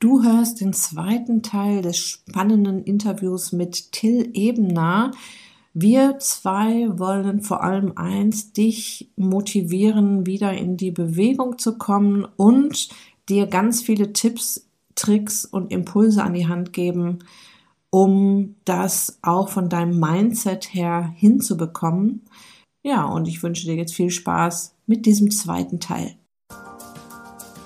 Du hörst den zweiten Teil des spannenden Interviews mit Till Ebener. Wir zwei wollen vor allem eins, dich motivieren, wieder in die Bewegung zu kommen und dir ganz viele Tipps, Tricks und Impulse an die Hand geben, um das auch von deinem Mindset her hinzubekommen. Ja, und ich wünsche dir jetzt viel Spaß mit diesem zweiten Teil.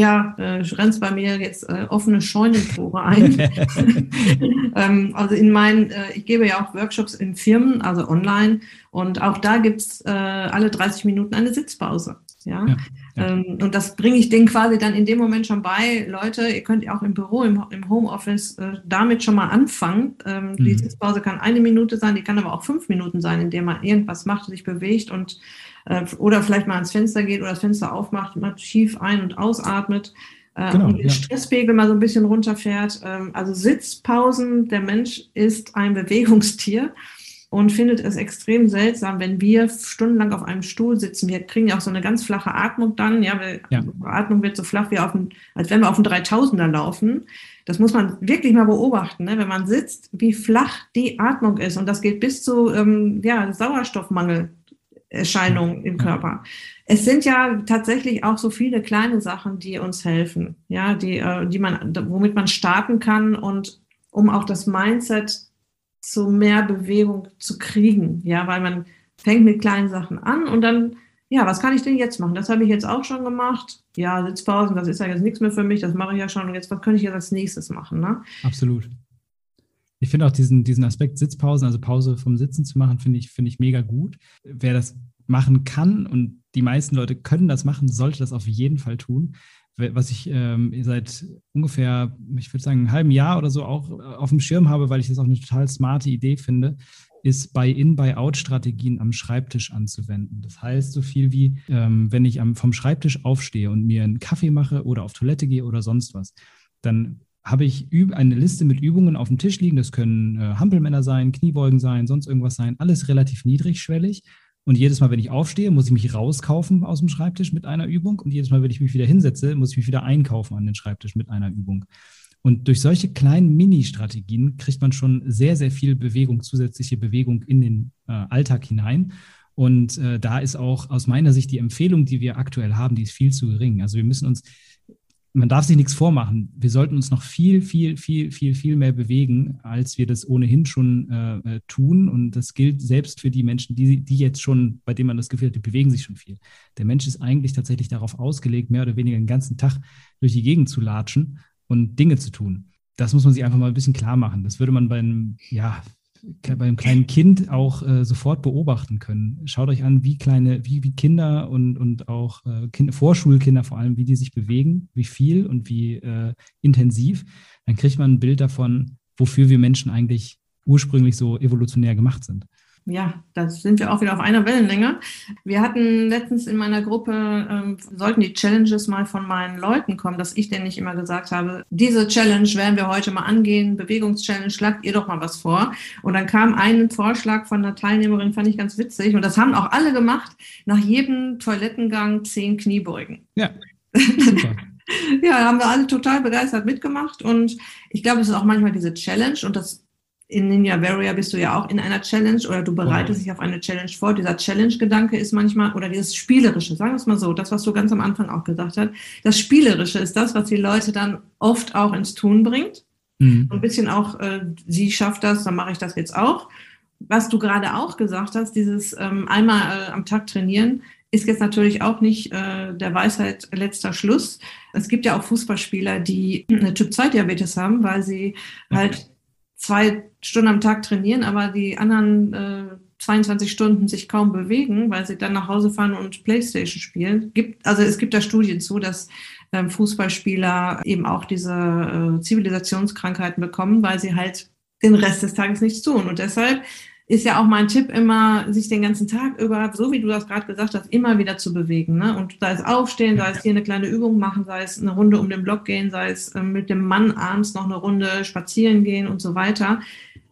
Ja, äh, rennst bei mir jetzt äh, offene Scheunentore ein. ähm, also in meinen, äh, ich gebe ja auch Workshops in Firmen, also online, und auch da gibt's äh, alle 30 Minuten eine Sitzpause. Ja. ja, ja. Ähm, und das bringe ich denen quasi dann in dem Moment schon bei. Leute, ihr könnt auch im Büro, im, im Homeoffice äh, damit schon mal anfangen. Ähm, mhm. Die Sitzpause kann eine Minute sein, die kann aber auch fünf Minuten sein, in der man irgendwas macht, sich bewegt und äh, oder vielleicht mal ans Fenster geht oder das Fenster aufmacht, mal schief ein- und ausatmet äh, genau, und den ja. Stresspegel mal so ein bisschen runterfährt. Ähm, also Sitzpausen, der Mensch ist ein Bewegungstier und findet es extrem seltsam, wenn wir stundenlang auf einem Stuhl sitzen. Wir kriegen ja auch so eine ganz flache Atmung dann. Ja, ja. Atmung wird so flach wie auf dem, als wenn wir auf dem 3000er laufen. Das muss man wirklich mal beobachten, ne? wenn man sitzt, wie flach die Atmung ist. Und das geht bis zu ähm, ja, Sauerstoffmangel Erscheinungen im Körper. Es sind ja tatsächlich auch so viele kleine Sachen, die uns helfen, ja, die, äh, die man, womit man starten kann und um auch das Mindset zu mehr Bewegung zu kriegen, ja, weil man fängt mit kleinen Sachen an und dann, ja, was kann ich denn jetzt machen? Das habe ich jetzt auch schon gemacht. Ja, Sitzpausen, das ist ja jetzt nichts mehr für mich, das mache ich ja schon. Und jetzt, was könnte ich jetzt als nächstes machen? Ne? Absolut. Ich finde auch diesen, diesen Aspekt Sitzpausen, also Pause vom Sitzen zu machen, finde ich, finde ich mega gut. Wer das machen kann und die meisten Leute können das machen, sollte das auf jeden Fall tun. Was ich ähm, seit ungefähr, ich würde sagen, einem halben Jahr oder so auch äh, auf dem Schirm habe, weil ich das auch eine total smarte Idee finde, ist bei In-by-out-Strategien am Schreibtisch anzuwenden. Das heißt, so viel wie, ähm, wenn ich am, vom Schreibtisch aufstehe und mir einen Kaffee mache oder auf Toilette gehe oder sonst was, dann habe ich eine Liste mit Übungen auf dem Tisch liegen. Das können äh, Hampelmänner sein, Kniebeugen sein, sonst irgendwas sein. Alles relativ niedrigschwellig. Und jedes Mal, wenn ich aufstehe, muss ich mich rauskaufen aus dem Schreibtisch mit einer Übung. Und jedes Mal, wenn ich mich wieder hinsetze, muss ich mich wieder einkaufen an den Schreibtisch mit einer Übung. Und durch solche kleinen Mini-Strategien kriegt man schon sehr, sehr viel Bewegung, zusätzliche Bewegung in den äh, Alltag hinein. Und äh, da ist auch aus meiner Sicht die Empfehlung, die wir aktuell haben, die ist viel zu gering. Also wir müssen uns man darf sich nichts vormachen. Wir sollten uns noch viel, viel, viel, viel, viel mehr bewegen, als wir das ohnehin schon äh, äh, tun. Und das gilt selbst für die Menschen, die, die jetzt schon, bei denen man das Gefühl hat, die bewegen sich schon viel. Der Mensch ist eigentlich tatsächlich darauf ausgelegt, mehr oder weniger den ganzen Tag durch die Gegend zu latschen und Dinge zu tun. Das muss man sich einfach mal ein bisschen klar machen. Das würde man bei einem, ja, beim kleinen Kind auch äh, sofort beobachten können. Schaut euch an, wie kleine, wie, wie Kinder und, und auch äh, Kinder, Vorschulkinder vor allem, wie die sich bewegen, wie viel und wie äh, intensiv. Dann kriegt man ein Bild davon, wofür wir Menschen eigentlich ursprünglich so evolutionär gemacht sind ja, da sind wir auch wieder auf einer Wellenlänge. Wir hatten letztens in meiner Gruppe, ähm, sollten die Challenges mal von meinen Leuten kommen, dass ich denen nicht immer gesagt habe, diese Challenge werden wir heute mal angehen, Bewegungschallenge, schlagt ihr doch mal was vor. Und dann kam ein Vorschlag von einer Teilnehmerin, fand ich ganz witzig. Und das haben auch alle gemacht, nach jedem Toilettengang zehn Kniebeugen. Ja, super. ja, haben wir alle total begeistert mitgemacht. Und ich glaube, es ist auch manchmal diese Challenge und das in Ninja Warrior bist du ja auch in einer Challenge oder du bereitest dich auf eine Challenge vor. Dieser Challenge-Gedanke ist manchmal, oder dieses Spielerische, sagen wir es mal so, das, was du ganz am Anfang auch gesagt hast, das Spielerische ist das, was die Leute dann oft auch ins Tun bringt. Mhm. Ein bisschen auch, äh, sie schafft das, dann mache ich das jetzt auch. Was du gerade auch gesagt hast, dieses ähm, einmal äh, am Tag trainieren, ist jetzt natürlich auch nicht äh, der Weisheit letzter Schluss. Es gibt ja auch Fußballspieler, die eine Typ-2-Diabetes haben, weil sie halt zwei Stunden am Tag trainieren, aber die anderen äh, 22 Stunden sich kaum bewegen, weil sie dann nach Hause fahren und Playstation spielen. Gibt, also es gibt da Studien zu, dass ähm, Fußballspieler eben auch diese äh, Zivilisationskrankheiten bekommen, weil sie halt den Rest des Tages nichts tun. Und deshalb ist ja auch mein Tipp immer, sich den ganzen Tag über, so wie du das gerade gesagt hast, immer wieder zu bewegen. Ne? Und sei es aufstehen, sei es hier eine kleine Übung machen, sei es eine Runde um den Block gehen, sei es äh, mit dem Mann abends noch eine Runde spazieren gehen und so weiter,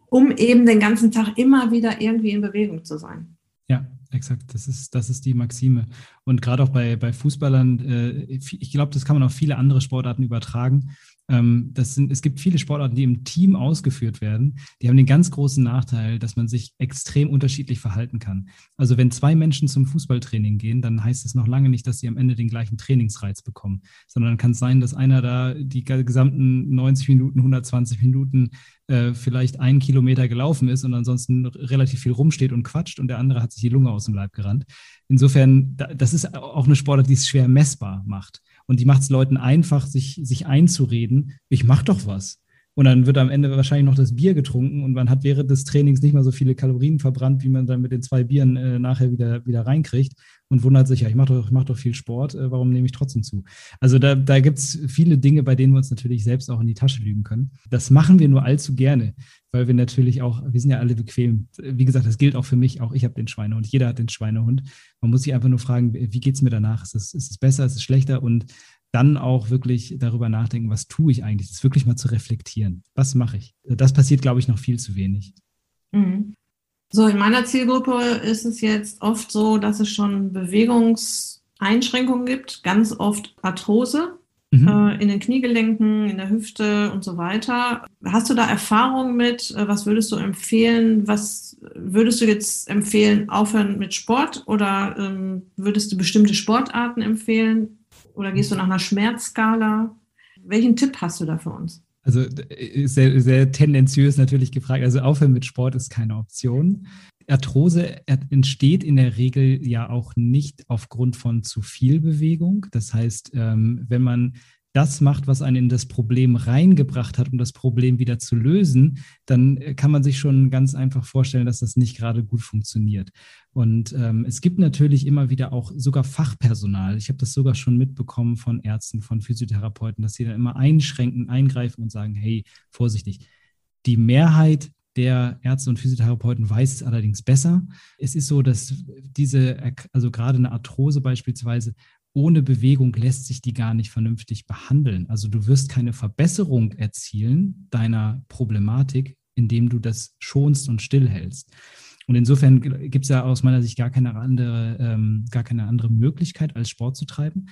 um eben den ganzen Tag immer wieder irgendwie in Bewegung zu sein. Ja, exakt. Das ist, das ist die Maxime. Und gerade auch bei, bei Fußballern, äh, ich glaube, das kann man auf viele andere Sportarten übertragen. Ähm, das sind, es gibt viele Sportarten, die im Team ausgeführt werden. Die haben den ganz großen Nachteil, dass man sich extrem unterschiedlich verhalten kann. Also wenn zwei Menschen zum Fußballtraining gehen, dann heißt es noch lange nicht, dass sie am Ende den gleichen Trainingsreiz bekommen, sondern kann es sein, dass einer da die gesamten 90 Minuten, 120 Minuten äh, vielleicht einen Kilometer gelaufen ist und ansonsten relativ viel rumsteht und quatscht und der andere hat sich die Lunge aus dem Leib gerannt. Insofern, das ist auch eine Sportart, die es schwer messbar macht. Und die macht es Leuten einfach, sich, sich einzureden, ich mach doch was. Und dann wird am Ende wahrscheinlich noch das Bier getrunken und man hat während des Trainings nicht mal so viele Kalorien verbrannt, wie man dann mit den zwei Bieren äh, nachher wieder, wieder reinkriegt und wundert sich, ja, ich mache doch, mach doch viel Sport, äh, warum nehme ich trotzdem zu? Also da, da gibt es viele Dinge, bei denen wir uns natürlich selbst auch in die Tasche lügen können. Das machen wir nur allzu gerne, weil wir natürlich auch, wir sind ja alle bequem. Wie gesagt, das gilt auch für mich, auch ich habe den Schweinehund, jeder hat den Schweinehund. Man muss sich einfach nur fragen, wie geht es mir danach? Ist es, ist es besser, ist es schlechter? Und dann auch wirklich darüber nachdenken, was tue ich eigentlich? Das wirklich mal zu reflektieren. Was mache ich? Das passiert, glaube ich, noch viel zu wenig. Mhm. So, in meiner Zielgruppe ist es jetzt oft so, dass es schon Bewegungseinschränkungen gibt, ganz oft Arthrose mhm. äh, in den Kniegelenken, in der Hüfte und so weiter. Hast du da Erfahrung mit? Äh, was würdest du empfehlen? Was würdest du jetzt empfehlen, aufhören mit Sport oder ähm, würdest du bestimmte Sportarten empfehlen? Oder gehst du nach einer Schmerzskala? Welchen Tipp hast du da für uns? Also äh, sehr, sehr tendenziös natürlich gefragt. Also aufhören mit Sport ist keine Option. Arthrose entsteht in der Regel ja auch nicht aufgrund von zu viel Bewegung. Das heißt, ähm, wenn man das macht, was einen in das Problem reingebracht hat, um das Problem wieder zu lösen, dann äh, kann man sich schon ganz einfach vorstellen, dass das nicht gerade gut funktioniert. Und ähm, es gibt natürlich immer wieder auch sogar Fachpersonal. Ich habe das sogar schon mitbekommen von Ärzten, von Physiotherapeuten, dass sie dann immer einschränken, eingreifen und sagen, hey, vorsichtig. Die Mehrheit der Ärzte und Physiotherapeuten weiß es allerdings besser. Es ist so, dass diese, also gerade eine Arthrose beispielsweise, ohne Bewegung lässt sich die gar nicht vernünftig behandeln. Also du wirst keine Verbesserung erzielen deiner Problematik, indem du das schonst und stillhältst. Und insofern gibt es ja aus meiner Sicht gar keine andere, ähm, gar keine andere Möglichkeit, als Sport zu treiben.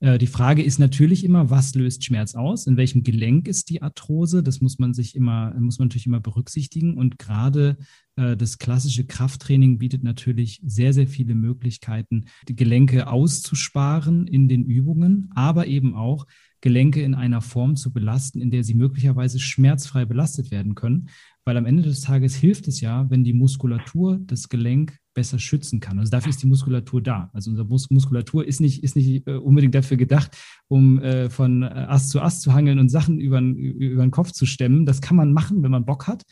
Äh, die Frage ist natürlich immer, was löst Schmerz aus? In welchem Gelenk ist die Arthrose? Das muss man sich immer, muss man natürlich immer berücksichtigen. Und gerade äh, das klassische Krafttraining bietet natürlich sehr, sehr viele Möglichkeiten, die Gelenke auszusparen in den Übungen, aber eben auch Gelenke in einer Form zu belasten, in der sie möglicherweise schmerzfrei belastet werden können. Weil am Ende des Tages hilft es ja, wenn die Muskulatur das Gelenk besser schützen kann. Also dafür ist die Muskulatur da. Also unsere Mus Muskulatur ist nicht, ist nicht äh, unbedingt dafür gedacht, um äh, von äh, Ast zu Ast zu hangeln und Sachen über, über den Kopf zu stemmen. Das kann man machen, wenn man Bock hat.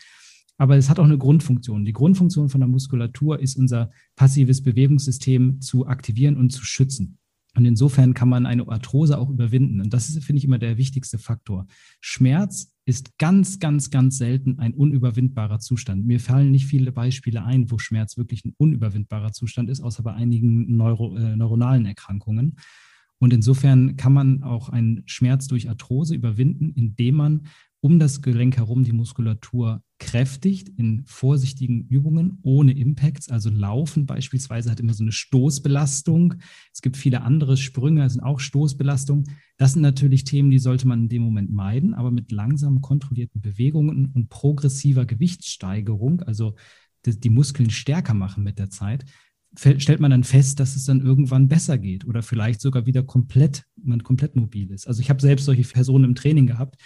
Aber es hat auch eine Grundfunktion. Die Grundfunktion von der Muskulatur ist unser passives Bewegungssystem zu aktivieren und zu schützen. Und insofern kann man eine Arthrose auch überwinden. Und das ist, finde ich, immer der wichtigste Faktor. Schmerz ist ganz, ganz, ganz selten ein unüberwindbarer Zustand. Mir fallen nicht viele Beispiele ein, wo Schmerz wirklich ein unüberwindbarer Zustand ist, außer bei einigen Neuro, äh, neuronalen Erkrankungen. Und insofern kann man auch einen Schmerz durch Arthrose überwinden, indem man um das Gelenk herum die Muskulatur kräftigt in vorsichtigen Übungen ohne Impacts. Also Laufen beispielsweise hat immer so eine Stoßbelastung. Es gibt viele andere Sprünge, sind auch Stoßbelastungen. Das sind natürlich Themen, die sollte man in dem Moment meiden, aber mit langsamen, kontrollierten Bewegungen und progressiver Gewichtssteigerung, also die Muskeln stärker machen mit der Zeit, stellt man dann fest, dass es dann irgendwann besser geht oder vielleicht sogar wieder komplett, man komplett mobil ist. Also ich habe selbst solche Personen im Training gehabt,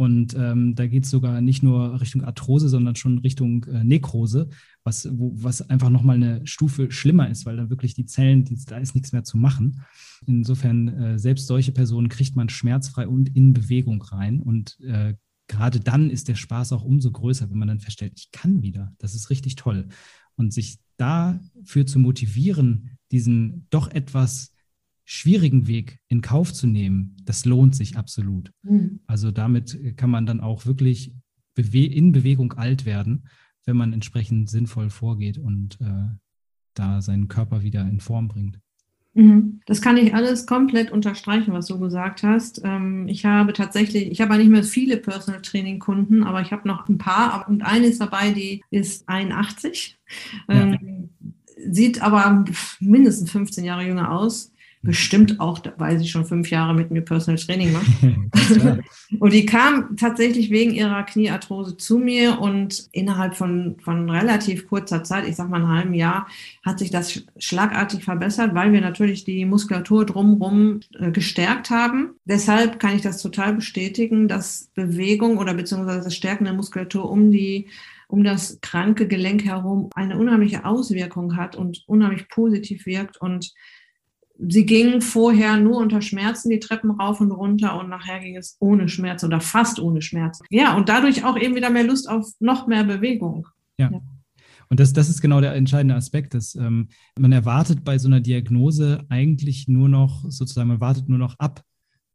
und ähm, da geht es sogar nicht nur Richtung Arthrose, sondern schon Richtung äh, Nekrose, was, wo, was einfach nochmal eine Stufe schlimmer ist, weil dann wirklich die Zellen, die, da ist nichts mehr zu machen. Insofern, äh, selbst solche Personen kriegt man schmerzfrei und in Bewegung rein. Und äh, gerade dann ist der Spaß auch umso größer, wenn man dann feststellt, ich kann wieder. Das ist richtig toll. Und sich dafür zu motivieren, diesen doch etwas schwierigen Weg in Kauf zu nehmen, das lohnt sich absolut. Mhm. Also damit kann man dann auch wirklich bewe in Bewegung alt werden, wenn man entsprechend sinnvoll vorgeht und äh, da seinen Körper wieder in Form bringt. Mhm. Das kann ich alles komplett unterstreichen, was du gesagt hast. Ähm, ich habe tatsächlich, ich habe nicht mehr viele Personal Training Kunden, aber ich habe noch ein paar und eine ist dabei, die ist 81, ja. Ähm, sieht aber mindestens 15 Jahre jünger aus bestimmt auch, weil sie schon fünf Jahre mit mir Personal Training macht. und die kam tatsächlich wegen ihrer Kniearthrose zu mir und innerhalb von, von relativ kurzer Zeit, ich sag mal einem halben Jahr, hat sich das schlagartig verbessert, weil wir natürlich die Muskulatur drumherum äh, gestärkt haben. Deshalb kann ich das total bestätigen, dass Bewegung oder beziehungsweise das Stärken der Muskulatur um die um das kranke Gelenk herum eine unheimliche Auswirkung hat und unheimlich positiv wirkt und sie ging vorher nur unter Schmerzen die Treppen rauf und runter und nachher ging es ohne Schmerz oder fast ohne Schmerz. Ja, und dadurch auch eben wieder mehr Lust auf noch mehr Bewegung. Ja. ja. Und das, das ist genau der entscheidende Aspekt, dass ähm, man erwartet bei so einer Diagnose eigentlich nur noch, sozusagen, man wartet nur noch ab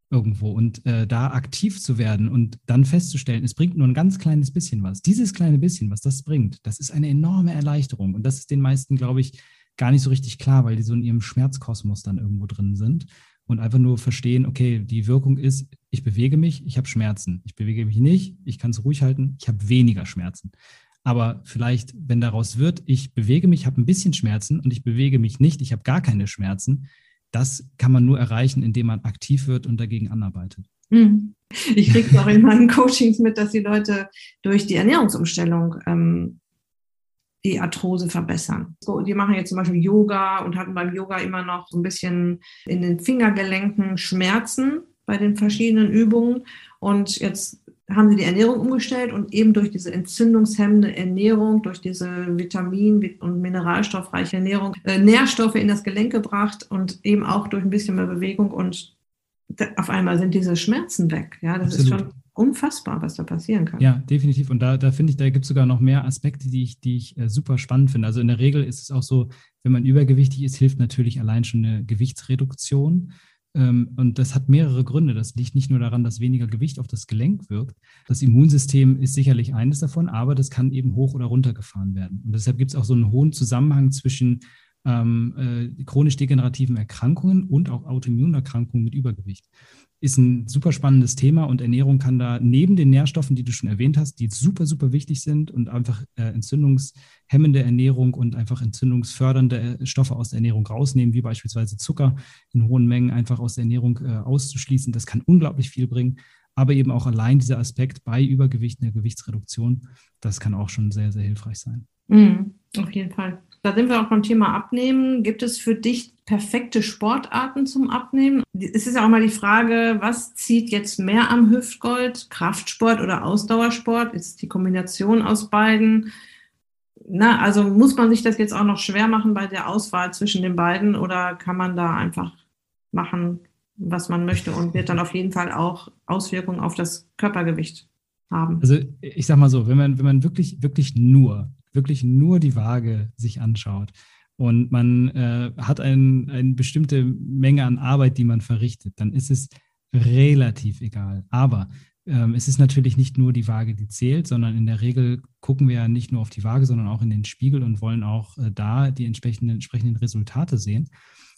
irgendwo und äh, da aktiv zu werden und dann festzustellen, es bringt nur ein ganz kleines bisschen was. Dieses kleine bisschen, was das bringt, das ist eine enorme Erleichterung. Und das ist den meisten, glaube ich, gar nicht so richtig klar, weil die so in ihrem Schmerzkosmos dann irgendwo drin sind und einfach nur verstehen, okay, die Wirkung ist, ich bewege mich, ich habe Schmerzen. Ich bewege mich nicht, ich kann es ruhig halten, ich habe weniger Schmerzen. Aber vielleicht, wenn daraus wird, ich bewege mich, habe ein bisschen Schmerzen und ich bewege mich nicht, ich habe gar keine Schmerzen, das kann man nur erreichen, indem man aktiv wird und dagegen anarbeitet. Hm. Ich kriege es auch in meinen Coachings mit, dass die Leute durch die Ernährungsumstellung ähm, die Arthrose verbessern. So, die machen jetzt zum Beispiel Yoga und hatten beim Yoga immer noch so ein bisschen in den Fingergelenken Schmerzen bei den verschiedenen Übungen. Und jetzt haben sie die Ernährung umgestellt und eben durch diese entzündungshemmende Ernährung, durch diese Vitamin- und mineralstoffreiche Ernährung äh, Nährstoffe in das Gelenk gebracht und eben auch durch ein bisschen mehr Bewegung und auf einmal sind diese Schmerzen weg. Ja, das Absolut. ist schon unfassbar, was da passieren kann. Ja, definitiv. Und da, da finde ich, da gibt es sogar noch mehr Aspekte, die ich, die ich äh, super spannend finde. Also in der Regel ist es auch so, wenn man übergewichtig ist, hilft natürlich allein schon eine Gewichtsreduktion. Ähm, und das hat mehrere Gründe. Das liegt nicht nur daran, dass weniger Gewicht auf das Gelenk wirkt. Das Immunsystem ist sicherlich eines davon, aber das kann eben hoch oder runter gefahren werden. Und deshalb gibt es auch so einen hohen Zusammenhang zwischen ähm, äh, chronisch degenerativen Erkrankungen und auch Autoimmunerkrankungen mit Übergewicht ist ein super spannendes Thema und Ernährung kann da neben den Nährstoffen, die du schon erwähnt hast, die super, super wichtig sind und einfach äh, entzündungshemmende Ernährung und einfach entzündungsfördernde äh, Stoffe aus der Ernährung rausnehmen, wie beispielsweise Zucker in hohen Mengen einfach aus der Ernährung äh, auszuschließen. Das kann unglaublich viel bringen. Aber eben auch allein dieser Aspekt bei Übergewicht, einer Gewichtsreduktion, das kann auch schon sehr, sehr hilfreich sein. Mhm, auf jeden Fall. Da sind wir auch beim Thema Abnehmen. Gibt es für dich perfekte Sportarten zum Abnehmen? Es ist ja auch mal die Frage, was zieht jetzt mehr am Hüftgold? Kraftsport oder Ausdauersport? Ist die Kombination aus beiden? Na, also muss man sich das jetzt auch noch schwer machen bei der Auswahl zwischen den beiden oder kann man da einfach machen, was man möchte und wird dann auf jeden Fall auch Auswirkungen auf das Körpergewicht haben? Also ich sag mal so, wenn man, wenn man wirklich, wirklich nur wirklich nur die Waage sich anschaut und man äh, hat ein, eine bestimmte Menge an Arbeit, die man verrichtet, dann ist es relativ egal. Aber ähm, es ist natürlich nicht nur die Waage, die zählt, sondern in der Regel gucken wir ja nicht nur auf die Waage, sondern auch in den Spiegel und wollen auch äh, da die entsprechenden, entsprechenden Resultate sehen.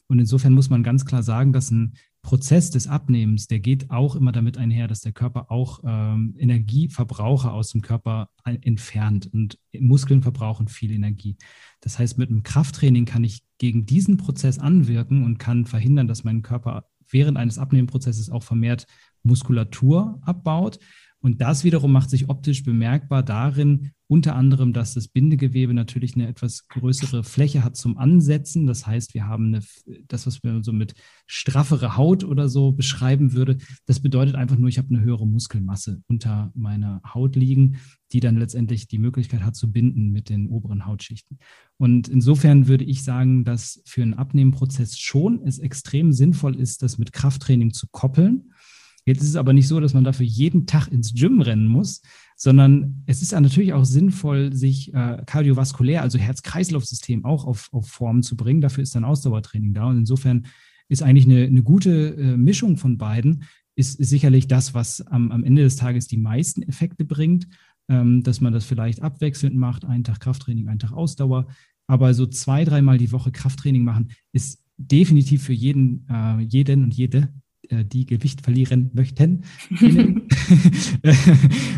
Und insofern muss man ganz klar sagen, dass ein Prozess des Abnehmens, der geht auch immer damit einher, dass der Körper auch ähm, Energieverbraucher aus dem Körper entfernt und Muskeln verbrauchen viel Energie. Das heißt, mit einem Krafttraining kann ich gegen diesen Prozess anwirken und kann verhindern, dass mein Körper während eines Abnehmprozesses auch vermehrt Muskulatur abbaut. Und das wiederum macht sich optisch bemerkbar darin, unter anderem, dass das Bindegewebe natürlich eine etwas größere Fläche hat zum Ansetzen. Das heißt, wir haben eine, das, was man so mit straffere Haut oder so beschreiben würde. Das bedeutet einfach nur, ich habe eine höhere Muskelmasse unter meiner Haut liegen, die dann letztendlich die Möglichkeit hat zu binden mit den oberen Hautschichten. Und insofern würde ich sagen, dass für einen Abnehmenprozess schon es extrem sinnvoll ist, das mit Krafttraining zu koppeln Jetzt ist es aber nicht so, dass man dafür jeden Tag ins Gym rennen muss, sondern es ist natürlich auch sinnvoll, sich äh, kardiovaskulär, also Herz-Kreislauf-System auch auf, auf Form zu bringen. Dafür ist dann Ausdauertraining da. Und insofern ist eigentlich eine, eine gute äh, Mischung von beiden, ist, ist sicherlich das, was am, am Ende des Tages die meisten Effekte bringt, ähm, dass man das vielleicht abwechselnd macht, einen Tag Krafttraining, einen Tag Ausdauer. Aber so zwei, dreimal die Woche Krafttraining machen, ist definitiv für jeden, äh, jeden und jede die Gewicht verlieren möchten,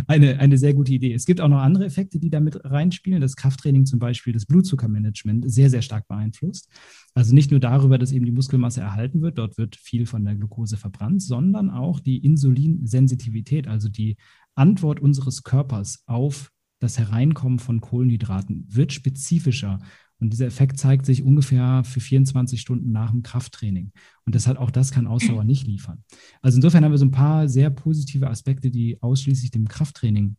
eine, eine sehr gute Idee. Es gibt auch noch andere Effekte, die damit reinspielen. Das Krafttraining zum Beispiel das Blutzuckermanagement sehr, sehr stark beeinflusst. Also nicht nur darüber, dass eben die Muskelmasse erhalten wird, dort wird viel von der Glucose verbrannt, sondern auch die Insulinsensitivität, also die Antwort unseres Körpers auf das Hereinkommen von Kohlenhydraten wird spezifischer. Und dieser Effekt zeigt sich ungefähr für 24 Stunden nach dem Krafttraining. Und deshalb auch das kann Ausdauer nicht liefern. Also insofern haben wir so ein paar sehr positive Aspekte, die ausschließlich dem Krafttraining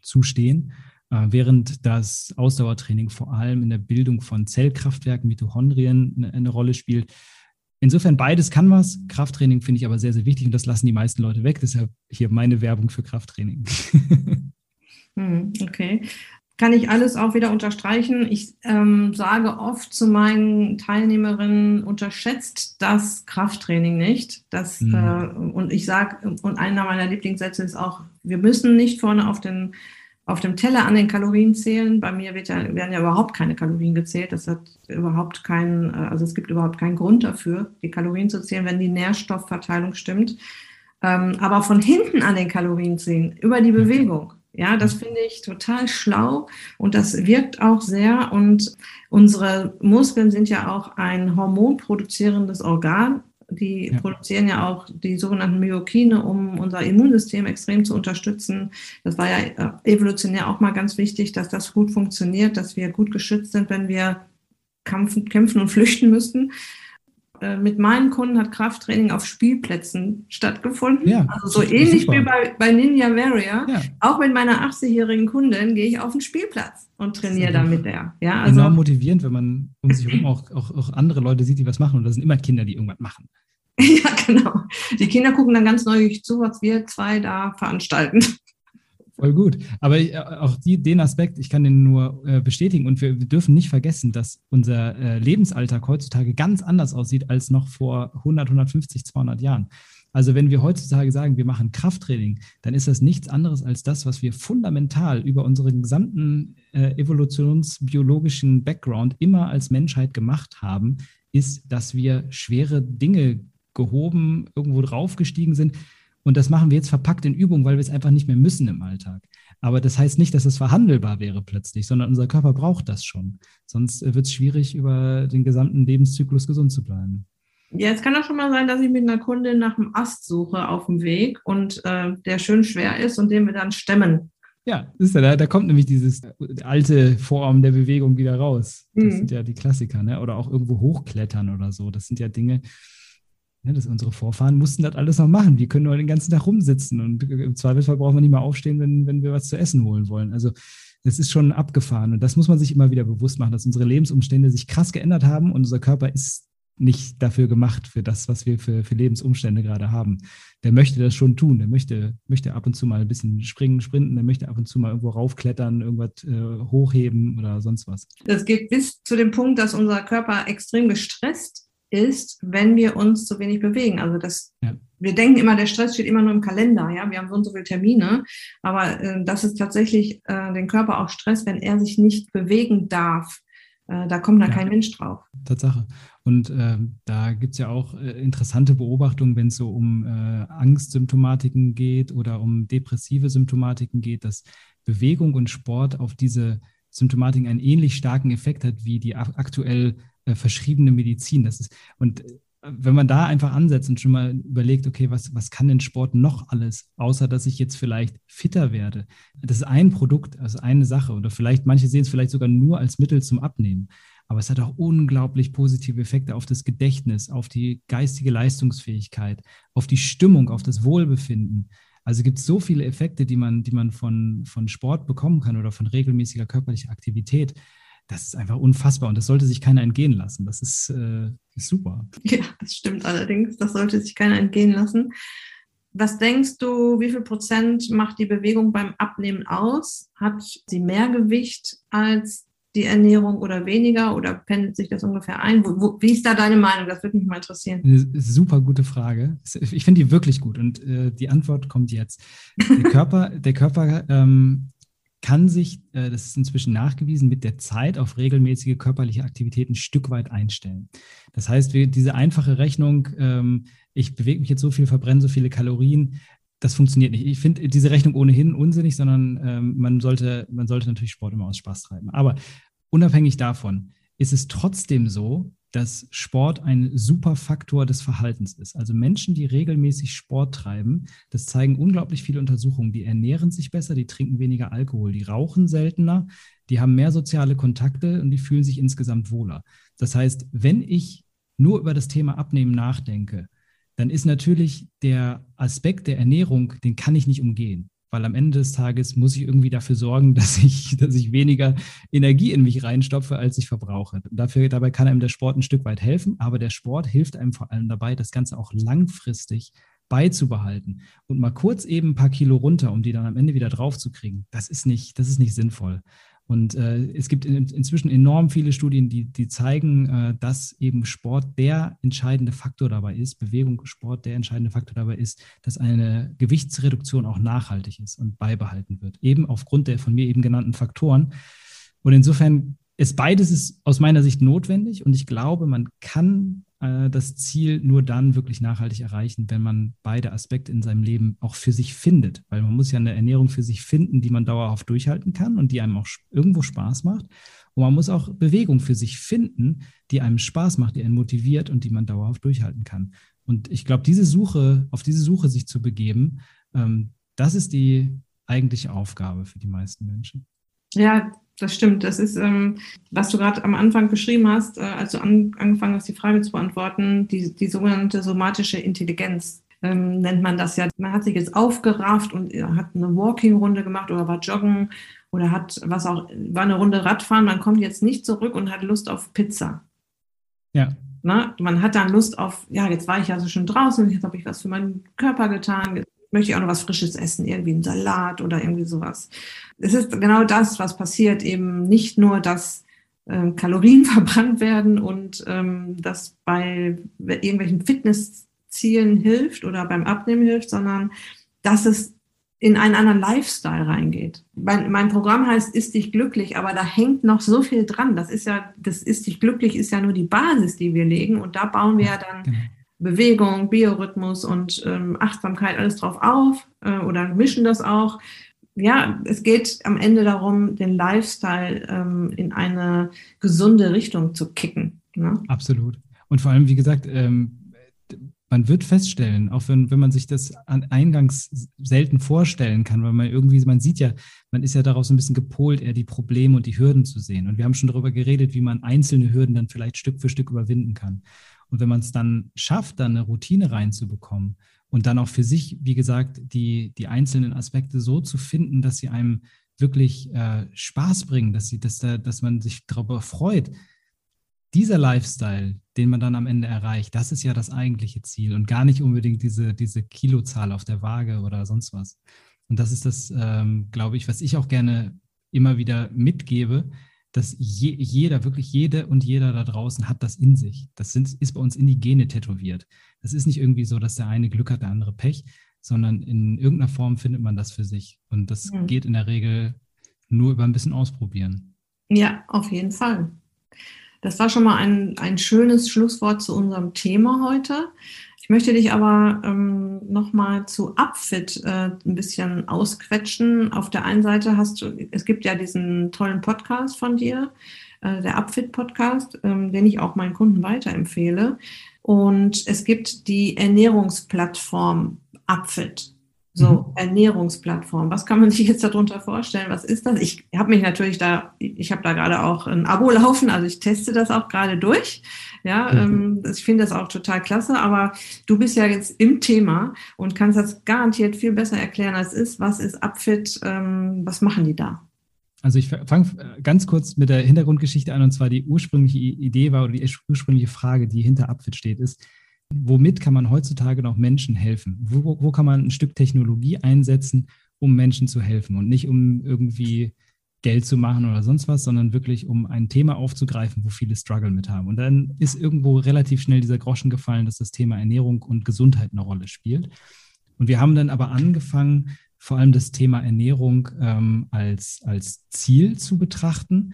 zustehen, äh, während das Ausdauertraining vor allem in der Bildung von Zellkraftwerken, Mitochondrien eine, eine Rolle spielt. Insofern beides kann was. Krafttraining finde ich aber sehr, sehr wichtig und das lassen die meisten Leute weg. Deshalb hier meine Werbung für Krafttraining. Hm, okay kann ich alles auch wieder unterstreichen. Ich ähm, sage oft zu meinen Teilnehmerinnen, unterschätzt das Krafttraining nicht. Das, mhm. äh, und ich sage, und einer meiner Lieblingssätze ist auch, wir müssen nicht vorne auf, den, auf dem Teller an den Kalorien zählen. Bei mir wird ja, werden ja überhaupt keine Kalorien gezählt. Das hat überhaupt keinen, äh, also es gibt überhaupt keinen Grund dafür, die Kalorien zu zählen, wenn die Nährstoffverteilung stimmt. Ähm, aber von hinten an den Kalorien zählen, über die Bewegung. Ja, das finde ich total schlau und das wirkt auch sehr. Und unsere Muskeln sind ja auch ein hormonproduzierendes Organ. Die ja. produzieren ja auch die sogenannten Myokine, um unser Immunsystem extrem zu unterstützen. Das war ja äh, evolutionär auch mal ganz wichtig, dass das gut funktioniert, dass wir gut geschützt sind, wenn wir kämpfen, kämpfen und flüchten müssten. Äh, mit meinen Kunden hat Krafttraining auf Spielplätzen stattgefunden. Ja, also so ähnlich super. wie bei, bei Ninja Warrior. Ja. Auch mit meiner 80-jährigen Kundin gehe ich auf den Spielplatz und trainiere da mit der. Ja, also enorm motivierend, wenn man um sich herum auch, auch, auch andere Leute sieht, die was machen. Und das sind immer Kinder, die irgendwas machen. Ja, genau. Die Kinder gucken dann ganz neugierig zu, was wir zwei da veranstalten. Voll gut. Aber äh, auch die, den Aspekt, ich kann den nur äh, bestätigen. Und wir, wir, dürfen nicht vergessen, dass unser äh, Lebensalltag heutzutage ganz anders aussieht als noch vor 100, 150, 200 Jahren. Also wenn wir heutzutage sagen, wir machen Krafttraining, dann ist das nichts anderes als das, was wir fundamental über unseren gesamten äh, evolutionsbiologischen Background immer als Menschheit gemacht haben, ist, dass wir schwere Dinge gehoben, irgendwo draufgestiegen sind und das machen wir jetzt verpackt in Übung, weil wir es einfach nicht mehr müssen im Alltag. Aber das heißt nicht, dass es verhandelbar wäre plötzlich, sondern unser Körper braucht das schon. Sonst äh, wird es schwierig, über den gesamten Lebenszyklus gesund zu bleiben. Ja, es kann auch schon mal sein, dass ich mit einer Kundin nach einem Ast suche auf dem Weg und äh, der schön schwer ist und den wir dann stemmen. Ja, ist ja, da, da kommt nämlich dieses alte Form der Bewegung wieder raus. Das mhm. sind ja die Klassiker, ne? Oder auch irgendwo hochklettern oder so. Das sind ja Dinge, ja, das, unsere Vorfahren mussten das alles noch machen. Wir können nur den ganzen Tag rumsitzen und im Zweifelsfall brauchen wir nicht mal aufstehen, wenn, wenn wir was zu essen holen wollen. Also das ist schon abgefahren und das muss man sich immer wieder bewusst machen, dass unsere Lebensumstände sich krass geändert haben und unser Körper ist nicht dafür gemacht, für das, was wir für, für Lebensumstände gerade haben. Der möchte das schon tun. Der möchte, möchte ab und zu mal ein bisschen springen, sprinten. Der möchte ab und zu mal irgendwo raufklettern, irgendwas äh, hochheben oder sonst was. Das geht bis zu dem Punkt, dass unser Körper extrem gestresst ist, wenn wir uns zu wenig bewegen. Also das, ja. wir denken immer, der Stress steht immer nur im Kalender, ja, wir haben so und so viele Termine, aber äh, das ist tatsächlich äh, den Körper auch Stress, wenn er sich nicht bewegen darf. Äh, da kommt dann ja. kein Mensch drauf. Tatsache. Und äh, da gibt es ja auch äh, interessante Beobachtungen, wenn es so um äh, Angstsymptomatiken geht oder um depressive Symptomatiken geht, dass Bewegung und Sport auf diese Symptomatiken einen ähnlich starken Effekt hat wie die aktuell äh, verschriebene Medizin. Das ist, und äh, wenn man da einfach ansetzt und schon mal überlegt, okay, was, was kann denn Sport noch alles, außer dass ich jetzt vielleicht fitter werde? Das ist ein Produkt, also eine Sache. Oder vielleicht, manche sehen es vielleicht sogar nur als Mittel zum Abnehmen. Aber es hat auch unglaublich positive Effekte auf das Gedächtnis, auf die geistige Leistungsfähigkeit, auf die Stimmung, auf das Wohlbefinden. Also gibt es so viele Effekte, die man, die man von, von Sport bekommen kann oder von regelmäßiger körperlicher Aktivität das ist einfach unfassbar und das sollte sich keiner entgehen lassen. Das ist, äh, ist super. Ja, das stimmt allerdings. Das sollte sich keiner entgehen lassen. Was denkst du, wie viel Prozent macht die Bewegung beim Abnehmen aus? Hat sie mehr Gewicht als die Ernährung oder weniger oder pendelt sich das ungefähr ein? Wo, wo, wie ist da deine Meinung? Das würde mich mal interessieren. Eine super gute Frage. Ich finde die wirklich gut und äh, die Antwort kommt jetzt. Der Körper, der Körper ähm, kann sich, äh, das ist inzwischen nachgewiesen, mit der Zeit auf regelmäßige körperliche Aktivitäten ein Stück weit einstellen. Das heißt, diese einfache Rechnung, ähm, ich bewege mich jetzt so viel, verbrenne so viele Kalorien, das funktioniert nicht. Ich finde diese Rechnung ohnehin unsinnig, sondern ähm, man, sollte, man sollte natürlich Sport immer aus Spaß treiben. Aber unabhängig davon ist es trotzdem so, dass Sport ein super Faktor des Verhaltens ist. Also Menschen, die regelmäßig Sport treiben, das zeigen unglaublich viele Untersuchungen. Die ernähren sich besser, die trinken weniger Alkohol, die rauchen seltener, die haben mehr soziale Kontakte und die fühlen sich insgesamt wohler. Das heißt, wenn ich nur über das Thema Abnehmen nachdenke, dann ist natürlich der Aspekt der Ernährung, den kann ich nicht umgehen weil am Ende des Tages muss ich irgendwie dafür sorgen, dass ich, dass ich weniger Energie in mich reinstopfe, als ich verbrauche. Dafür, dabei kann einem der Sport ein Stück weit helfen, aber der Sport hilft einem vor allem dabei, das Ganze auch langfristig beizubehalten und mal kurz eben ein paar Kilo runter, um die dann am Ende wieder draufzukriegen. Das ist nicht, das ist nicht sinnvoll. Und äh, es gibt in, inzwischen enorm viele Studien, die, die zeigen, äh, dass eben Sport der entscheidende Faktor dabei ist, Bewegung, Sport der entscheidende Faktor dabei ist, dass eine Gewichtsreduktion auch nachhaltig ist und beibehalten wird, eben aufgrund der von mir eben genannten Faktoren. Und insofern ist beides ist aus meiner Sicht notwendig und ich glaube, man kann äh, das Ziel nur dann wirklich nachhaltig erreichen, wenn man beide Aspekte in seinem Leben auch für sich findet. Weil man muss ja eine Ernährung für sich finden, die man dauerhaft durchhalten kann und die einem auch irgendwo Spaß macht. Und man muss auch Bewegung für sich finden, die einem Spaß macht, die einen motiviert und die man dauerhaft durchhalten kann. Und ich glaube, diese Suche, auf diese Suche sich zu begeben, ähm, das ist die eigentliche Aufgabe für die meisten Menschen. Ja, das stimmt. Das ist, ähm, was du gerade am Anfang beschrieben hast, äh, als du an, angefangen hast, die Frage zu beantworten, die, die sogenannte somatische Intelligenz. Ähm, nennt man das ja. Man hat sich jetzt aufgerafft und hat eine Walking-Runde gemacht oder war joggen oder hat was auch, war eine Runde Radfahren. Man kommt jetzt nicht zurück und hat Lust auf Pizza. Ja. Na, man hat dann Lust auf, ja, jetzt war ich also schon draußen, jetzt habe ich was für meinen Körper getan, jetzt möchte ich auch noch was Frisches essen, irgendwie einen Salat oder irgendwie sowas. Es ist genau das, was passiert, eben nicht nur, dass äh, Kalorien verbrannt werden und ähm, das bei irgendwelchen Fitnesszielen hilft oder beim Abnehmen hilft, sondern dass es in einen anderen Lifestyle reingeht. Mein, mein Programm heißt Ist dich glücklich, aber da hängt noch so viel dran. Das ist ja, das Ist dich glücklich ist ja nur die Basis, die wir legen und da bauen wir ja dann genau Bewegung, Biorhythmus und ähm, Achtsamkeit alles drauf auf äh, oder mischen das auch. Ja, es geht am Ende darum, den Lifestyle ähm, in eine gesunde Richtung zu kicken. Ne? Absolut. Und vor allem, wie gesagt, ähm, man wird feststellen, auch wenn, wenn man sich das eingangs selten vorstellen kann, weil man irgendwie, man sieht ja, man ist ja darauf so ein bisschen gepolt, eher die Probleme und die Hürden zu sehen. Und wir haben schon darüber geredet, wie man einzelne Hürden dann vielleicht Stück für Stück überwinden kann. Und wenn man es dann schafft, dann eine Routine reinzubekommen und dann auch für sich, wie gesagt, die, die einzelnen Aspekte so zu finden, dass sie einem wirklich äh, Spaß bringen, dass, sie, dass, da, dass man sich darüber freut, dieser Lifestyle, den man dann am Ende erreicht, das ist ja das eigentliche Ziel und gar nicht unbedingt diese, diese Kilozahl auf der Waage oder sonst was. Und das ist das, ähm, glaube ich, was ich auch gerne immer wieder mitgebe, dass je, jeder, wirklich jede und jeder da draußen hat das in sich. Das sind, ist bei uns in die Gene tätowiert. Das ist nicht irgendwie so, dass der eine Glück hat, der andere Pech, sondern in irgendeiner Form findet man das für sich. Und das mhm. geht in der Regel nur über ein bisschen ausprobieren. Ja, auf jeden Fall. Das war schon mal ein, ein schönes Schlusswort zu unserem Thema heute. Möchte dich aber ähm, nochmal zu Upfit äh, ein bisschen ausquetschen. Auf der einen Seite hast du, es gibt ja diesen tollen Podcast von dir, äh, der Upfit-Podcast, ähm, den ich auch meinen Kunden weiterempfehle. Und es gibt die Ernährungsplattform Upfit. So, mhm. Ernährungsplattform. Was kann man sich jetzt darunter vorstellen? Was ist das? Ich habe mich natürlich da, ich habe da gerade auch ein Abo laufen, also ich teste das auch gerade durch. Ja, mhm. ähm, ich finde das auch total klasse, aber du bist ja jetzt im Thema und kannst das garantiert viel besser erklären, als ist. Was ist Upfit? Ähm, was machen die da? Also ich fange ganz kurz mit der Hintergrundgeschichte an und zwar die ursprüngliche Idee war oder die ursprüngliche Frage, die hinter Upfit steht, ist, womit kann man heutzutage noch Menschen helfen? Wo, wo kann man ein Stück Technologie einsetzen, um Menschen zu helfen und nicht um irgendwie Geld zu machen oder sonst was, sondern wirklich um ein Thema aufzugreifen, wo viele Struggle mit haben. Und dann ist irgendwo relativ schnell dieser Groschen gefallen, dass das Thema Ernährung und Gesundheit eine Rolle spielt. Und wir haben dann aber angefangen, vor allem das Thema Ernährung ähm, als, als Ziel zu betrachten,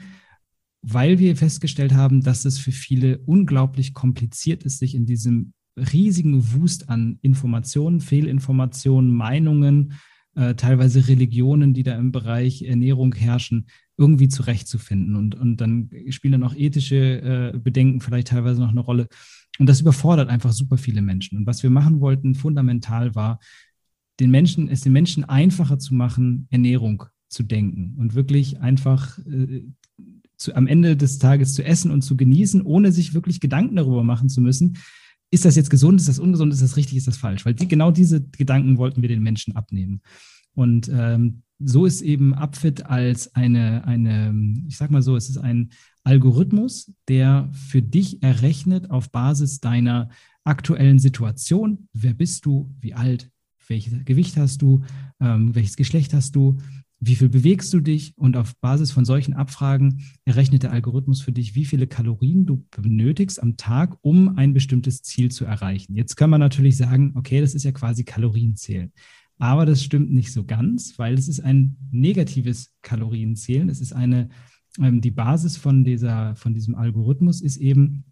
weil wir festgestellt haben, dass es für viele unglaublich kompliziert ist, sich in diesem riesigen Wust an Informationen, Fehlinformationen, Meinungen, äh, teilweise Religionen, die da im Bereich Ernährung herrschen, irgendwie zurechtzufinden. Und, und dann spielen dann auch ethische äh, Bedenken vielleicht teilweise noch eine Rolle. Und das überfordert einfach super viele Menschen. Und was wir machen wollten, fundamental war, den Menschen, es den Menschen einfacher zu machen, Ernährung zu denken und wirklich einfach äh, zu, am Ende des Tages zu essen und zu genießen, ohne sich wirklich Gedanken darüber machen zu müssen, ist das jetzt gesund, ist das ungesund, ist das richtig, ist das falsch? Weil die, genau diese Gedanken wollten wir den Menschen abnehmen. Und ähm, so ist eben Upfit als eine, eine, ich sag mal so, es ist ein Algorithmus, der für dich errechnet auf Basis deiner aktuellen Situation, wer bist du, wie alt, welches Gewicht hast du, ähm, welches Geschlecht hast du, wie viel bewegst du dich und auf Basis von solchen Abfragen errechnet der Algorithmus für dich, wie viele Kalorien du benötigst am Tag, um ein bestimmtes Ziel zu erreichen. Jetzt kann man natürlich sagen, okay, das ist ja quasi Kalorienzählen. Aber das stimmt nicht so ganz, weil es ist ein negatives Kalorienzählen. Es ist eine, ähm, die Basis von, dieser, von diesem Algorithmus ist eben,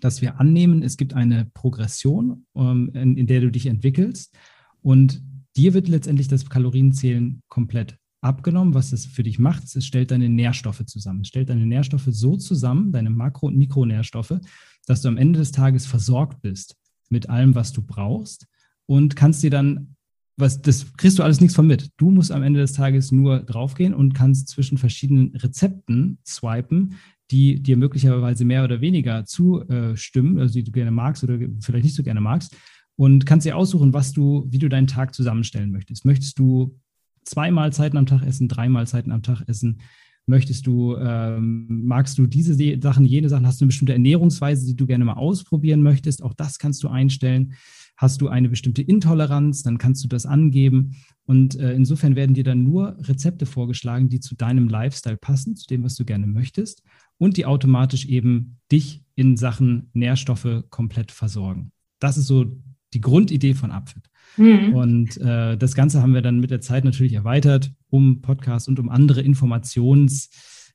dass wir annehmen, es gibt eine Progression, ähm, in, in der du dich entwickelst und dir wird letztendlich das Kalorienzählen komplett abgenommen. Was es für dich macht, es stellt deine Nährstoffe zusammen. Es stellt deine Nährstoffe so zusammen, deine Makro- und Mikronährstoffe, dass du am Ende des Tages versorgt bist mit allem, was du brauchst und kannst dir dann, was, das kriegst du alles nichts von mit. Du musst am Ende des Tages nur draufgehen und kannst zwischen verschiedenen Rezepten swipen, die dir möglicherweise mehr oder weniger zustimmen, also die du gerne magst oder vielleicht nicht so gerne magst und kannst dir aussuchen, was du, wie du deinen Tag zusammenstellen möchtest. Möchtest du zwei Mahlzeiten am Tag essen, drei Mahlzeiten am Tag essen? Möchtest du, ähm, magst du diese Sachen, jene Sachen? Hast du eine bestimmte Ernährungsweise, die du gerne mal ausprobieren möchtest? Auch das kannst du einstellen. Hast du eine bestimmte Intoleranz, dann kannst du das angeben. Und äh, insofern werden dir dann nur Rezepte vorgeschlagen, die zu deinem Lifestyle passen, zu dem, was du gerne möchtest und die automatisch eben dich in Sachen Nährstoffe komplett versorgen. Das ist so die Grundidee von Upfit. Mhm. Und äh, das Ganze haben wir dann mit der Zeit natürlich erweitert um Podcasts und um andere Informations,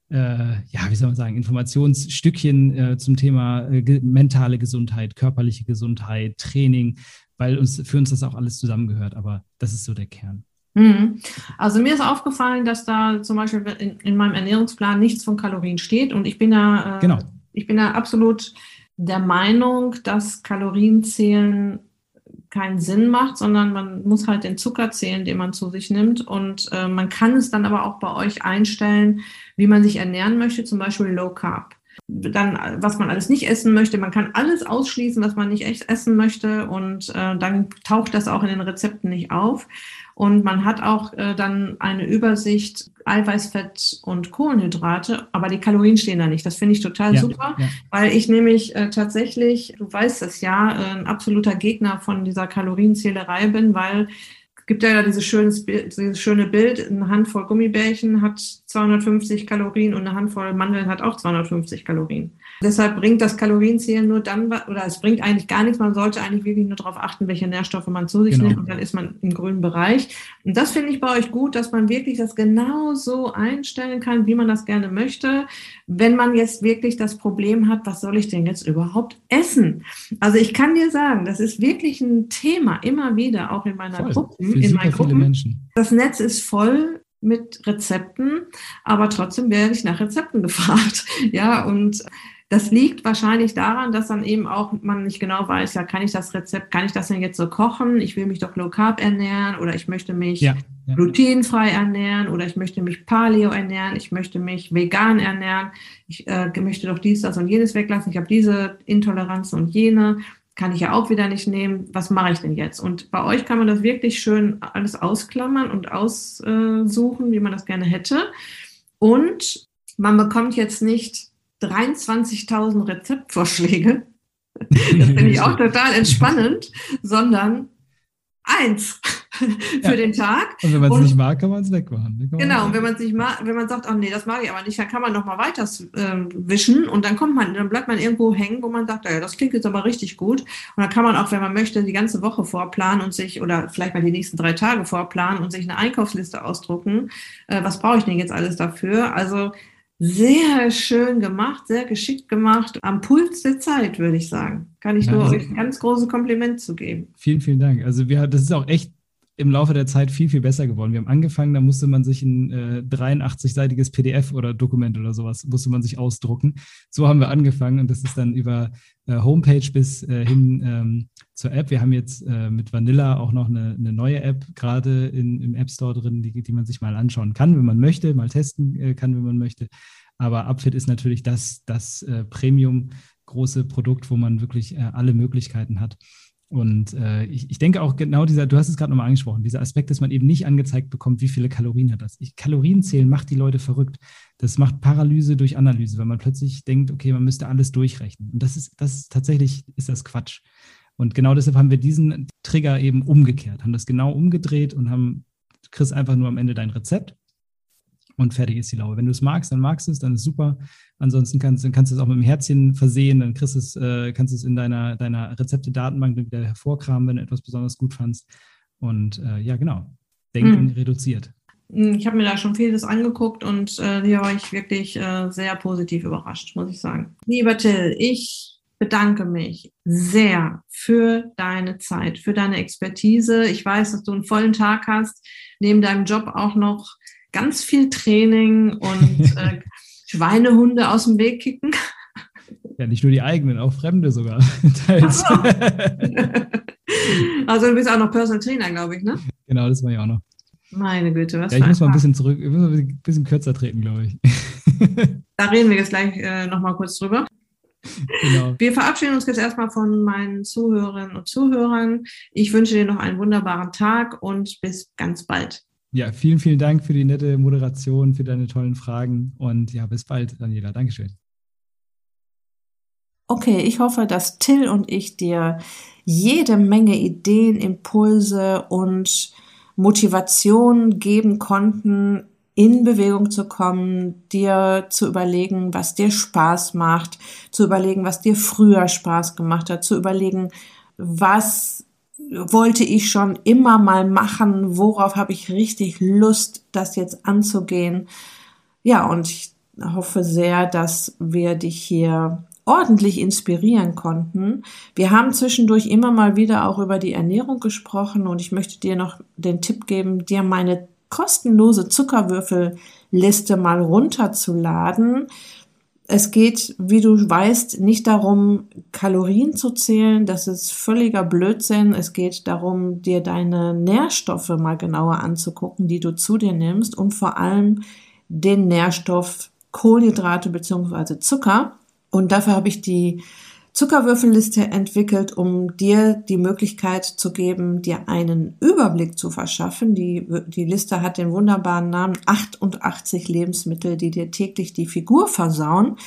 äh, ja, wie soll man sagen, Informationsstückchen äh, zum Thema äh, ge mentale Gesundheit, körperliche Gesundheit, Training, weil uns für uns das auch alles zusammengehört. Aber das ist so der Kern. Mhm. Also mir ist aufgefallen, dass da zum Beispiel in, in, meinem Ernährungsplan nichts von Kalorien steht und ich bin da, äh, genau. ich bin da absolut der Meinung, dass Kalorienzählen keinen Sinn macht, sondern man muss halt den Zucker zählen, den man zu sich nimmt. Und äh, man kann es dann aber auch bei euch einstellen, wie man sich ernähren möchte, zum Beispiel Low Carb. Dann, was man alles nicht essen möchte. Man kann alles ausschließen, was man nicht echt essen möchte. Und äh, dann taucht das auch in den Rezepten nicht auf. Und man hat auch äh, dann eine Übersicht Eiweiß, Fett und Kohlenhydrate, aber die Kalorien stehen da nicht. Das finde ich total ja, super, ja. weil ich nämlich äh, tatsächlich, du weißt es ja, äh, ein absoluter Gegner von dieser Kalorienzählerei bin, weil es gibt ja dieses, schönes, dieses schöne Bild, eine Handvoll Gummibärchen hat 250 Kalorien und eine Handvoll Mandeln hat auch 250 Kalorien. Deshalb bringt das Kalorienzählen nur dann, oder es bringt eigentlich gar nichts. Man sollte eigentlich wirklich nur darauf achten, welche Nährstoffe man zu sich genau. nimmt und dann ist man im grünen Bereich. Und das finde ich bei euch gut, dass man wirklich das genau so einstellen kann, wie man das gerne möchte. Wenn man jetzt wirklich das Problem hat, was soll ich denn jetzt überhaupt essen? Also ich kann dir sagen, das ist wirklich ein Thema immer wieder, auch in meiner Gruppe, in meinen Gruppen. Menschen. Das Netz ist voll mit Rezepten, aber trotzdem werde ich nach Rezepten gefragt. Ja, und das liegt wahrscheinlich daran, dass dann eben auch man nicht genau weiß, ja, kann ich das Rezept, kann ich das denn jetzt so kochen? Ich will mich doch low carb ernähren oder ich möchte mich ja, ja. glutenfrei ernähren oder ich möchte mich paleo ernähren, ich möchte mich vegan ernähren, ich äh, möchte doch dies, das und jenes weglassen, ich habe diese Intoleranz und jene, kann ich ja auch wieder nicht nehmen. Was mache ich denn jetzt? Und bei euch kann man das wirklich schön alles ausklammern und aussuchen, wie man das gerne hätte. Und man bekommt jetzt nicht 23.000 Rezeptvorschläge. Das finde ich auch total entspannend, sondern eins. für ja. den Tag. Und wenn man es nicht mag, kann man es wegmachen. Genau, und wenn man es nicht mag, wenn man sagt, ach nee, das mag ich aber nicht, dann kann man noch mal weiter äh, wischen und dann kommt man, dann bleibt man irgendwo hängen, wo man sagt, ja, das klingt jetzt aber richtig gut. Und dann kann man auch, wenn man möchte, die ganze Woche vorplanen und sich, oder vielleicht mal die nächsten drei Tage vorplanen und sich eine Einkaufsliste ausdrucken. Äh, was brauche ich denn jetzt alles dafür? Also sehr schön gemacht, sehr geschickt gemacht, am Puls der Zeit, würde ich sagen. Kann ich ja, nur euch ein ganz großes Kompliment zu geben. Vielen, vielen Dank. Also wir, das ist auch echt im Laufe der Zeit viel, viel besser geworden. Wir haben angefangen, da musste man sich ein äh, 83-seitiges PDF oder Dokument oder sowas, musste man sich ausdrucken. So haben wir angefangen und das ist dann über äh, Homepage bis äh, hin ähm, zur App. Wir haben jetzt äh, mit Vanilla auch noch eine, eine neue App gerade im App Store drin, die, die man sich mal anschauen kann, wenn man möchte, mal testen äh, kann, wenn man möchte. Aber Upfit ist natürlich das, das äh, Premium große Produkt, wo man wirklich alle Möglichkeiten hat. Und äh, ich, ich denke auch genau dieser, du hast es gerade nochmal angesprochen, dieser Aspekt, dass man eben nicht angezeigt bekommt, wie viele Kalorien hat das. Ich, Kalorien zählen macht die Leute verrückt. Das macht Paralyse durch Analyse, weil man plötzlich denkt, okay, man müsste alles durchrechnen. Und das ist, das ist tatsächlich, ist das Quatsch. Und genau deshalb haben wir diesen Trigger eben umgekehrt, haben das genau umgedreht und haben, kriegst einfach nur am Ende dein Rezept und fertig ist die Laube. Wenn du es magst, dann magst du es, dann ist super. Ansonsten kannst, dann kannst du es auch mit einem Herzchen versehen, dann kriegst es, äh, kannst du es in deiner, deiner Rezepte-Datenbank wieder hervorkramen, wenn du etwas besonders gut fandst. Und äh, ja, genau. Denken hm. reduziert. Hm, ich habe mir da schon vieles angeguckt und äh, hier war ich wirklich äh, sehr positiv überrascht, muss ich sagen. Lieber Till, ich bedanke mich sehr für deine Zeit, für deine Expertise. Ich weiß, dass du einen vollen Tag hast, neben deinem Job auch noch ganz viel Training und äh, Schweinehunde aus dem Weg kicken. Ja, nicht nur die eigenen, auch fremde sogar. Teils. also du bist auch noch Personal Trainer, glaube ich, ne? Genau, das war ich auch noch. Meine Güte, was Ja, ich muss mal ein bisschen zurück, ich muss ein bisschen kürzer treten, glaube ich. da reden wir jetzt gleich äh, nochmal kurz drüber. Genau. Wir verabschieden uns jetzt erstmal von meinen Zuhörerinnen und Zuhörern. Ich wünsche dir noch einen wunderbaren Tag und bis ganz bald. Ja, vielen, vielen Dank für die nette Moderation, für deine tollen Fragen und ja, bis bald, Daniela. Dankeschön. Okay, ich hoffe, dass Till und ich dir jede Menge Ideen, Impulse und Motivation geben konnten, in Bewegung zu kommen, dir zu überlegen, was dir Spaß macht, zu überlegen, was dir früher Spaß gemacht hat, zu überlegen, was wollte ich schon immer mal machen, worauf habe ich richtig Lust, das jetzt anzugehen. Ja, und ich hoffe sehr, dass wir dich hier ordentlich inspirieren konnten. Wir haben zwischendurch immer mal wieder auch über die Ernährung gesprochen und ich möchte dir noch den Tipp geben, dir meine kostenlose Zuckerwürfelliste mal runterzuladen. Es geht, wie du weißt, nicht darum, Kalorien zu zählen. Das ist völliger Blödsinn. Es geht darum, dir deine Nährstoffe mal genauer anzugucken, die du zu dir nimmst und vor allem den Nährstoff Kohlenhydrate beziehungsweise Zucker. Und dafür habe ich die Zuckerwürfelliste entwickelt, um dir die Möglichkeit zu geben, dir einen Überblick zu verschaffen. Die, die Liste hat den wunderbaren Namen 88 Lebensmittel, die dir täglich die Figur versauen.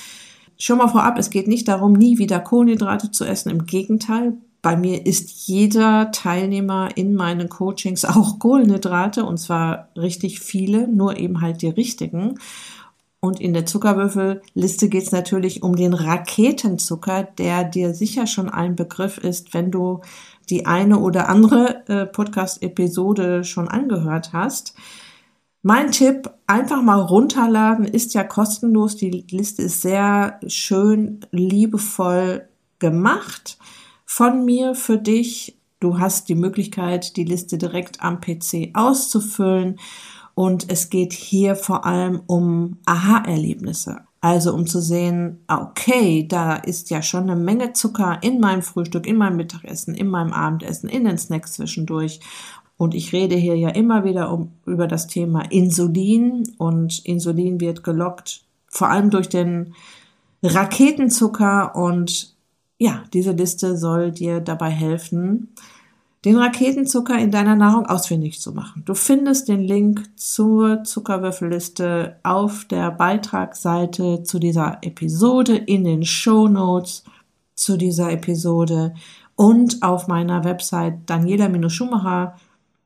Schon mal vorab, es geht nicht darum, nie wieder Kohlenhydrate zu essen. Im Gegenteil, bei mir isst jeder Teilnehmer in meinen Coachings auch Kohlenhydrate und zwar richtig viele, nur eben halt die richtigen. Und in der Zuckerwürfelliste geht es natürlich um den Raketenzucker, der dir sicher schon ein Begriff ist, wenn du die eine oder andere äh, Podcast-Episode schon angehört hast. Mein Tipp, einfach mal runterladen, ist ja kostenlos. Die Liste ist sehr schön, liebevoll gemacht von mir für dich. Du hast die Möglichkeit, die Liste direkt am PC auszufüllen und es geht hier vor allem um Aha-Erlebnisse. Also um zu sehen, okay, da ist ja schon eine Menge Zucker in meinem Frühstück, in meinem Mittagessen, in meinem Abendessen, in den Snacks zwischendurch. Und ich rede hier ja immer wieder um, über das Thema Insulin und Insulin wird gelockt, vor allem durch den Raketenzucker und ja, diese Liste soll dir dabei helfen, den Raketenzucker in deiner Nahrung ausfindig zu machen. Du findest den Link zur Zuckerwürfelliste auf der Beitragsseite zu dieser Episode, in den Show Notes zu dieser Episode und auf meiner Website daniela-schumacher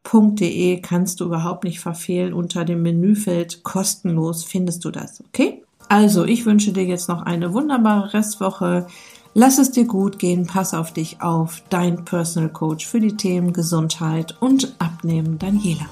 www.jela.de kannst du überhaupt nicht verfehlen. Unter dem Menüfeld kostenlos findest du das, okay? Also, ich wünsche dir jetzt noch eine wunderbare Restwoche. Lass es dir gut gehen, pass auf dich auf. Dein Personal Coach für die Themen Gesundheit und Abnehmen, Daniela.